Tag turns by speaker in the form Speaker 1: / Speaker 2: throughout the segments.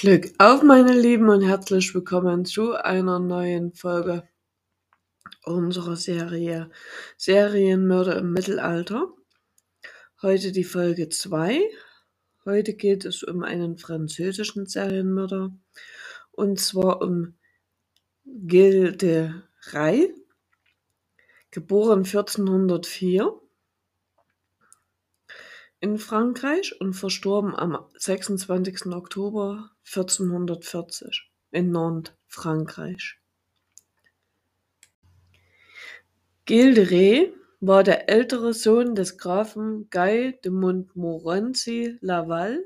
Speaker 1: Glück auf, meine Lieben, und herzlich willkommen zu einer neuen Folge unserer Serie Serienmörder im Mittelalter. Heute die Folge 2. Heute geht es um einen französischen Serienmörder und zwar um Gilles Rais, geboren 1404 in Frankreich und verstorben am 26. Oktober 1440 in Nantes, Frankreich. Gilles de Rais war der ältere Sohn des Grafen Guy de Montmorency Laval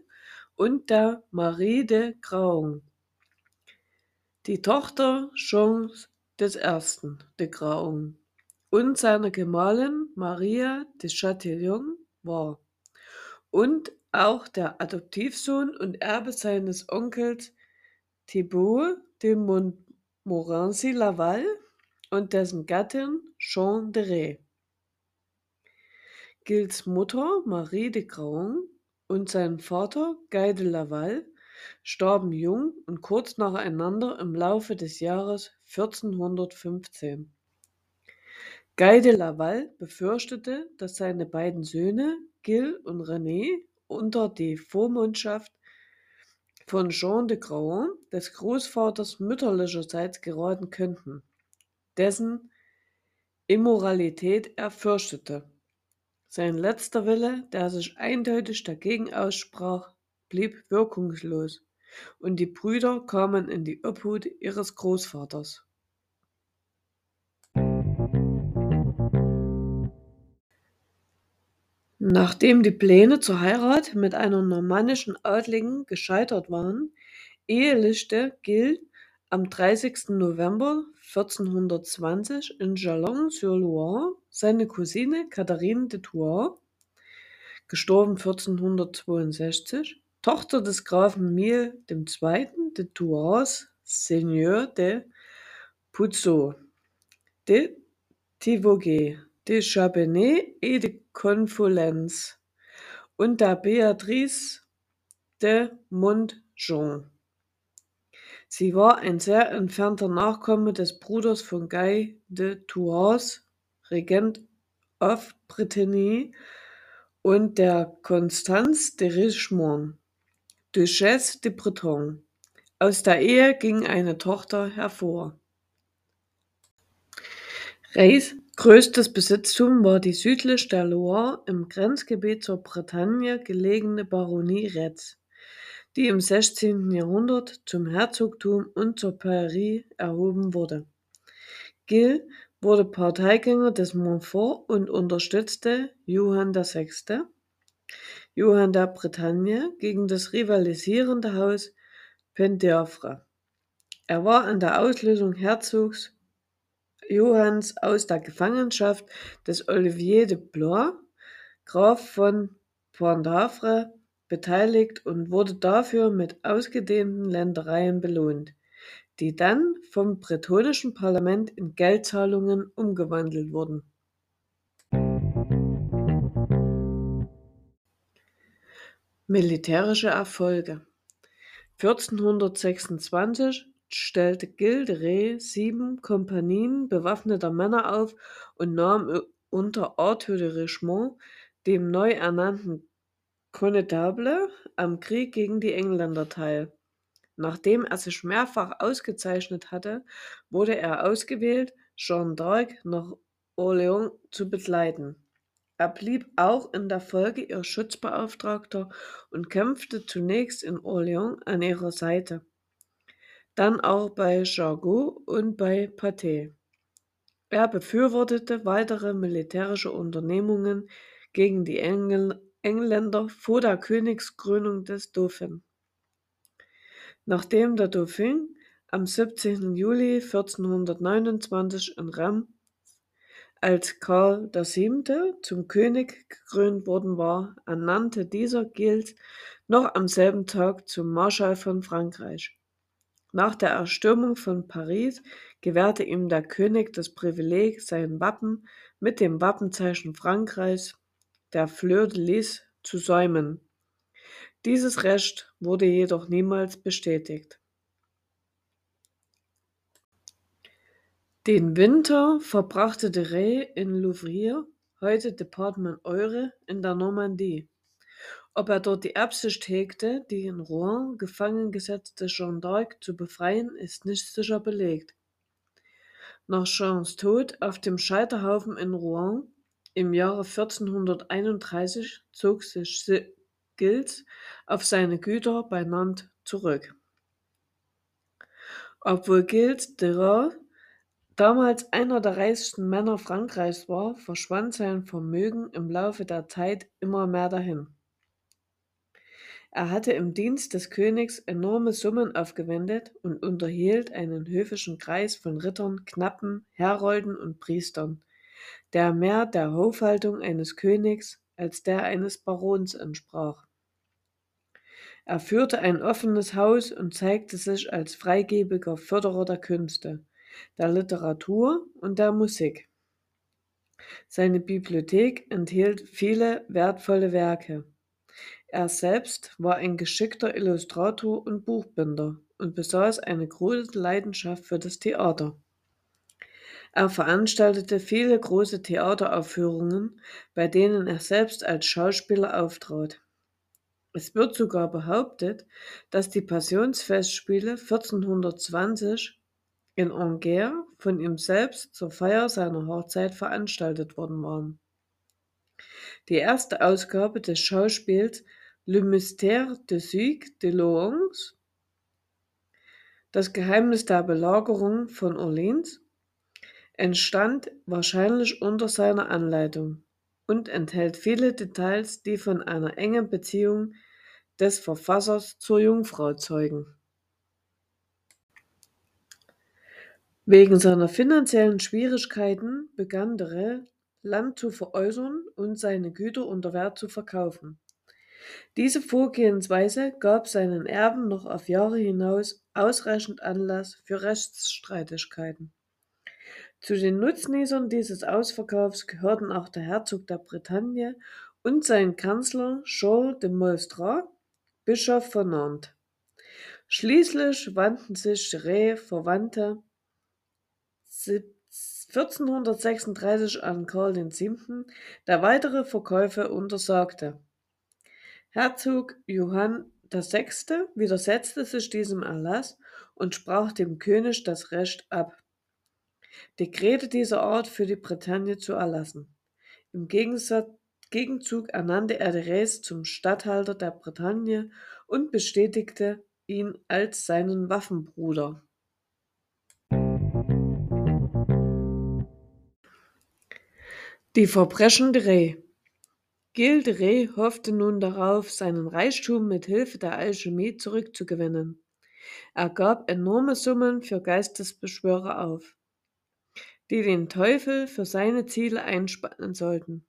Speaker 1: und der Marie de Craon, die Tochter Jeans I. de Craon und seiner Gemahlin Maria de Chatillon war und auch der Adoptivsohn und Erbe seines Onkels Thibaut de Montmorency-Laval und dessen Gattin Jeanne de Rais. Gilles Mutter Marie de Craon und sein Vater Guy de Laval starben jung und kurz nacheinander im Laufe des Jahres 1415. Guy de Laval befürchtete, dass seine beiden Söhne Gilles und René unter die Vormundschaft von Jean de Craon, des Großvaters mütterlicherseits, geraten könnten, dessen Immoralität er fürchtete. Sein letzter Wille, der sich eindeutig dagegen aussprach, blieb wirkungslos, und die Brüder kamen in die Obhut ihres Großvaters. Nachdem die Pläne zur Heirat mit einer normannischen Adligen gescheitert waren, ehelichte Gilles am 30. November 1420 in Chalon-sur-Loire seine Cousine Catherine de Thouars (gestorben 1462), Tochter des Grafen Mille II. de Thouars, Seigneur de Puiseaux, de Thivoges, de Chabanais et de Conflans und der Beatrice de Montjean. Sie war ein sehr entfernter Nachkomme des Bruders von Guy de Thouars, Regent of Brittany, und der Constance de Richemont, Duchesse de Breton. Aus der Ehe ging eine Tochter hervor. Reis größtes Besitztum war die südlich der Loire im Grenzgebiet zur Bretagne gelegene Baronie Retz, die im 16. Jahrhundert zum Herzogtum und zur Pairie erhoben wurde. Gilles wurde Parteigänger des Montfort und unterstützte Johann VI. Johann der Bretagne gegen das rivalisierende Haus Penthièvre. Er war an der Auslösung Herzogs Johanns aus der Gefangenschaft des Olivier de Blois, Graf von Penthièvre, beteiligt und wurde dafür mit ausgedehnten Ländereien belohnt, die dann vom bretonischen Parlament in Geldzahlungen umgewandelt wurden. Militärische Erfolge 1426 stellte Gilles de Rais sieben Kompanien bewaffneter Männer auf und nahm unter Arthur de Richemont, dem neu ernannten Connetable, am Krieg gegen die Engländer teil. Nachdem er sich mehrfach ausgezeichnet hatte, wurde er ausgewählt, Jeanne d'Arc nach Orléans zu begleiten. Er blieb auch in der Folge ihr Schutzbeauftragter und kämpfte zunächst in Orléans an ihrer Seite dann auch bei Jargeau und bei Patay. Er befürwortete weitere militärische Unternehmungen gegen die Engl Engländer vor der Königskrönung des Dauphin. Nachdem der Dauphin am 17. Juli 1429 in Reims als Karl VII. zum König gekrönt worden war, ernannte dieser Gilles noch am selben Tag zum Marschall von Frankreich. Nach der Erstürmung von Paris gewährte ihm der König das Privileg, sein Wappen mit dem Wappenzeichen Frankreichs, der Fleur de Lys, zu säumen. Dieses Recht wurde jedoch niemals bestätigt. Den Winter verbrachte de Rey in Louvrier, heute Departement Eure, in der Normandie. Ob er dort die Absicht hegte, die in Rouen gefangen gesetzte Jeanne d'Arc zu befreien, ist nicht sicher belegt. Nach Jeans Tod auf dem Scheiterhaufen in Rouen im Jahre 1431 zog sich Gilles auf seine Güter bei Nantes zurück. Obwohl Gilles de Raux damals einer der reichsten Männer Frankreichs war, verschwand sein Vermögen im Laufe der Zeit immer mehr dahin. Er hatte im Dienst des Königs enorme Summen aufgewendet und unterhielt einen höfischen Kreis von Rittern, Knappen, Herolden und Priestern, der mehr der Hofhaltung eines Königs als der eines Barons entsprach. Er führte ein offenes Haus und zeigte sich als freigebiger Förderer der Künste, der Literatur und der Musik. Seine Bibliothek enthielt viele wertvolle Werke. Er selbst war ein geschickter Illustrator und Buchbinder und besaß eine große Leidenschaft für das Theater. Er veranstaltete viele große Theateraufführungen, bei denen er selbst als Schauspieler auftrat. Es wird sogar behauptet, dass die Passionsfestspiele 1420 in Angers von ihm selbst zur Feier seiner Hochzeit veranstaltet worden waren. Die erste Ausgabe des Schauspiels Le Mystère de Suc de Lorraine, Das Geheimnis der Belagerung von Orleans, entstand wahrscheinlich unter seiner Anleitung und enthält viele Details, die von einer engen Beziehung des Verfassers zur Jungfrau zeugen. Wegen seiner finanziellen Schwierigkeiten begann de Rey, Land zu veräußern und seine Güter unter Wert zu verkaufen. Diese Vorgehensweise gab seinen Erben noch auf Jahre hinaus ausreichend Anlass für Rechtsstreitigkeiten. Zu den Nutznießern dieses Ausverkaufs gehörten auch der Herzog der Bretagne und sein Kanzler Charles de Molstrat, Bischof von Nantes. Schließlich wandten sich Rey Verwandte 1436 an Karl VII., der weitere Verkäufe untersagte. Herzog Johann VI. widersetzte sich diesem Erlass und sprach dem König das Recht ab, Dekrete dieser Art für die Bretagne zu erlassen. Im Gegenzug ernannte er de Res zum Statthalter der Bretagne und bestätigte ihn als seinen Waffenbruder. Die Verbrechen de Rey Gilles de hoffte nun darauf, seinen Reichtum mit Hilfe der Alchemie zurückzugewinnen. Er gab enorme Summen für Geistesbeschwörer auf, die den Teufel für seine Ziele einspannen sollten.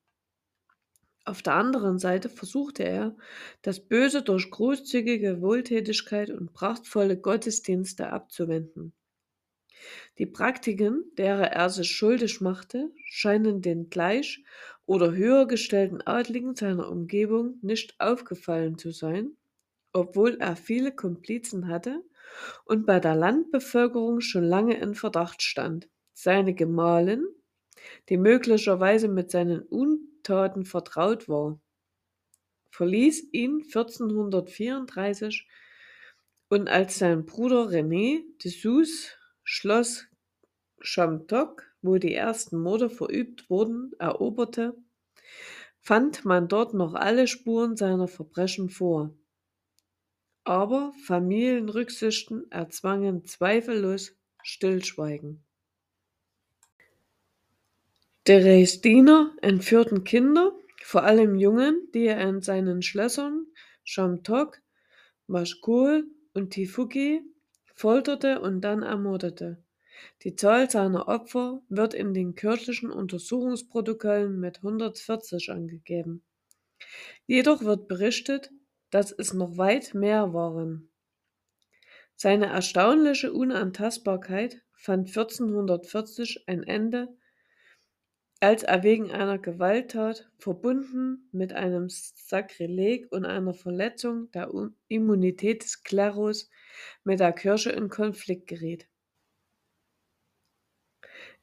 Speaker 1: Auf der anderen Seite versuchte er, das Böse durch großzügige Wohltätigkeit und prachtvolle Gottesdienste abzuwenden. Die Praktiken, derer er sich schuldig machte, scheinen den gleich oder höher gestellten Adligen seiner Umgebung nicht aufgefallen zu sein, obwohl er viele Komplizen hatte und bei der Landbevölkerung schon lange in Verdacht stand. Seine Gemahlin, die möglicherweise mit seinen Untaten vertraut war, verließ ihn 1434 und als sein Bruder René de Sous Schloss Chamtoc, wo die ersten Morde verübt wurden, eroberte, fand man dort noch alle Spuren seiner Verbrechen vor. Aber Familienrücksichten erzwangen zweifellos Stillschweigen. Deres Diener entführten Kinder, vor allem Jungen, die er in seinen Schlössern Chamtoc, Machecoul und Tifuki folterte und dann ermordete. Die Zahl seiner Opfer wird in den kirchlichen Untersuchungsprotokollen mit 140 angegeben. Jedoch wird berichtet, dass es noch weit mehr waren. Seine erstaunliche Unantastbarkeit fand 1440 ein Ende, als er wegen einer Gewalttat, verbunden mit einem Sakrileg und einer Verletzung der Immunität des Klerus, mit der Kirche in Konflikt geriet.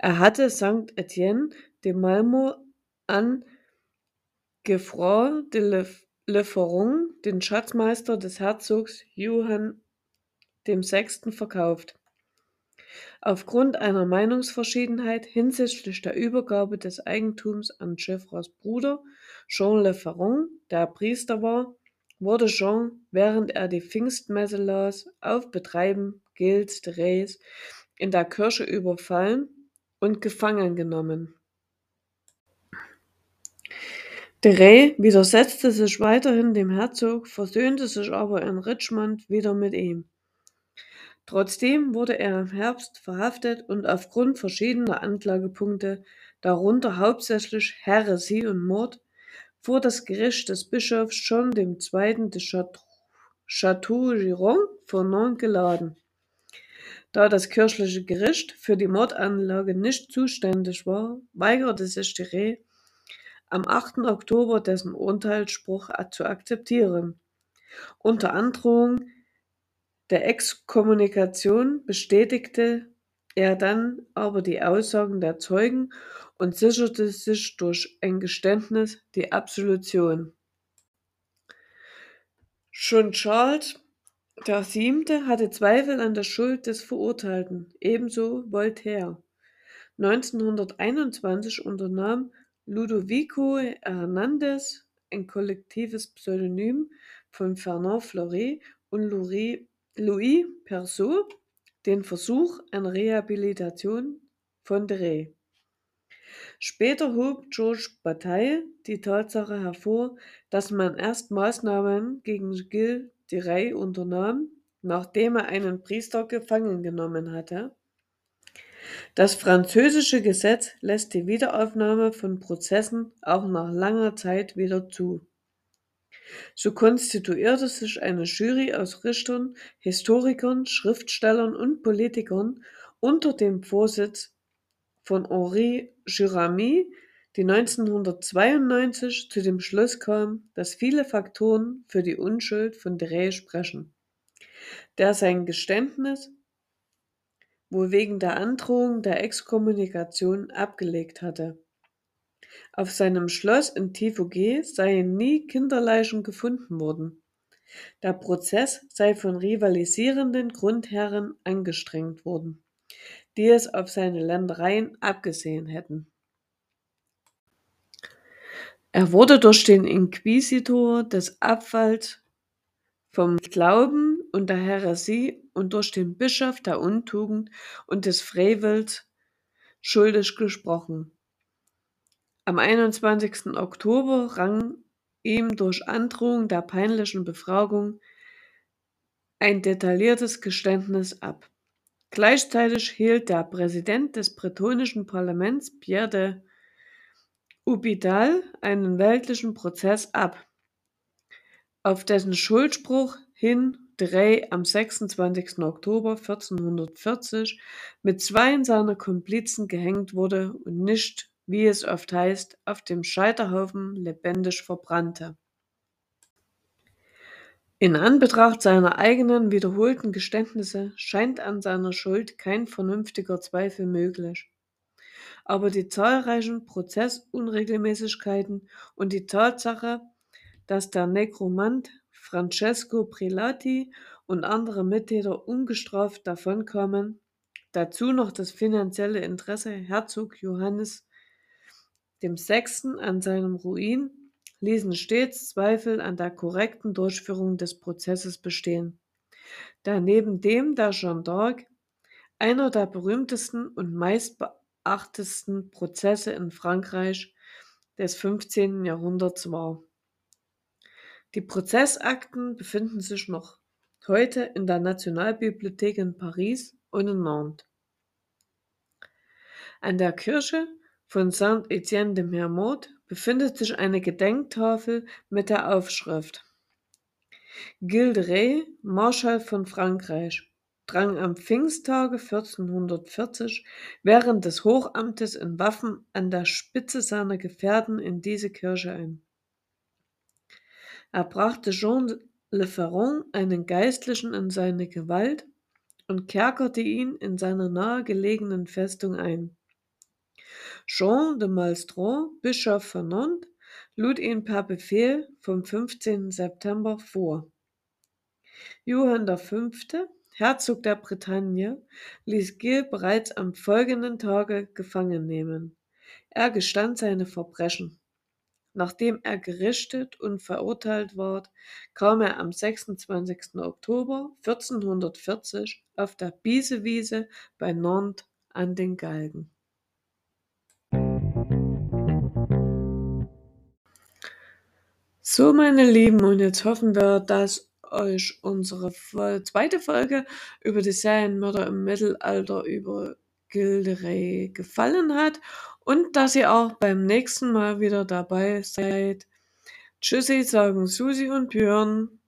Speaker 1: Er hatte Sankt Etienne de Malmö an Geoffroy de Le Feron, den Schatzmeister des Herzogs Johann VI., verkauft. Aufgrund einer Meinungsverschiedenheit hinsichtlich der Übergabe des Eigentums an Geoffroys Bruder Jean Le Feron, der Priester war, wurde Jean, während er die Pfingstmesse las, auf Betreiben Gilles de Rais in der Kirche überfallen und gefangen genommen. De Rais widersetzte sich weiterhin dem Herzog, versöhnte sich aber in Richmond wieder mit ihm. Trotzdem wurde er im Herbst verhaftet und aufgrund verschiedener Anklagepunkte, darunter hauptsächlich Häresie und Mord, vor das Gericht des Bischofs John II. de Château-Giron geladen. Da das kirchliche Gericht für die Mordanlage nicht zuständig war, weigerte sich Thierry am 8. Oktober dessen Urteilsspruch zu akzeptieren. Unter Androhung der Exkommunikation bestätigte er dann aber die Aussagen der Zeugen und sicherte sich durch ein Geständnis die Absolution. Schon Charles VII. hatte Zweifel an der Schuld des Verurteilten, ebenso Voltaire. 1921 unternahm Ludovico Hernández, ein kollektives Pseudonym von Fernand Fleury und Louis Persaud, den Versuch einer Rehabilitation von Rais. Später hob Georges Bataille die Tatsache hervor, dass man erst Maßnahmen gegen Gilles de Rais unternahm, nachdem er einen Priester gefangen genommen hatte. Das französische Gesetz lässt die Wiederaufnahme von Prozessen auch nach langer Zeit wieder zu. So konstituierte sich eine Jury aus Richtern, Historikern, Schriftstellern und Politikern unter dem Vorsitz von Henri Giramis, die 1992 zu dem Schluss kam, dass viele Faktoren für die Unschuld von Rais sprechen, der sein Geständnis wohl wegen der Androhung der Exkommunikation abgelegt hatte. Auf seinem Schloss in Tiefauges seien nie Kinderleichen gefunden worden. Der Prozess sei von rivalisierenden Grundherren angestrengt worden die es auf seine Ländereien abgesehen hätten. Er wurde durch den Inquisitor des Abfalls vom Glauben und der Häresie und durch den Bischof der Untugend und des Frevels schuldig gesprochen. Am 21. Oktober rang ihm durch Androhung der peinlichen Befragung ein detailliertes Geständnis ab. Gleichzeitig hielt der Präsident des bretonischen Parlaments Pierre de Houpital einen weltlichen Prozess ab, auf dessen Schuldspruch hin Drey am 26. Oktober 1440 mit zweien seiner Komplizen gehängt wurde und nicht, wie es oft heißt, auf dem Scheiterhaufen lebendig verbrannte. In Anbetracht seiner eigenen wiederholten Geständnisse scheint an seiner Schuld kein vernünftiger Zweifel möglich. Aber die zahlreichen Prozessunregelmäßigkeiten und die Tatsache, dass der Nekromant Francesco Prelati und andere Mittäter ungestraft davonkamen, dazu noch das finanzielle Interesse Herzog Johannes VI. an seinem Ruin ließen stets Zweifel an der korrekten Durchführung des Prozesses bestehen, da neben dem der Jeanne d'Arc einer der berühmtesten und meistbeachtetsten Prozesse in Frankreich des 15. Jahrhunderts war. Die Prozessakten befinden sich noch heute in der Nationalbibliothek in Paris und in Nantes. An der Kirche von Saint-Étienne de Mermoth befindet sich eine Gedenktafel mit der Aufschrift Gilles de Rais, Marschall von Frankreich drang am Pfingsttage 1440 während des Hochamtes in Waffen an der Spitze seiner Gefährten in diese Kirche ein. Er brachte Jean Le Ferron, einen Geistlichen, in seine Gewalt und kerkerte ihn in seiner nahegelegenen Festung ein. Jean de Malstron, Bischof von Nantes, lud ihn per Befehl vom 15. September vor. Johann V., Herzog der Bretagne, ließ Gil bereits am folgenden Tage gefangen nehmen. Er gestand seine Verbrechen. Nachdem er gerichtet und verurteilt ward, kam er am 26. Oktober 1440 auf der Biesewiese bei Nantes an den Galgen. So, meine Lieben, und jetzt hoffen wir, dass euch unsere zweite Folge über die Serienmörder im Mittelalter über Gilderay gefallen hat und dass ihr auch beim nächsten Mal wieder dabei seid. Tschüssi, sagen Susi und Björn.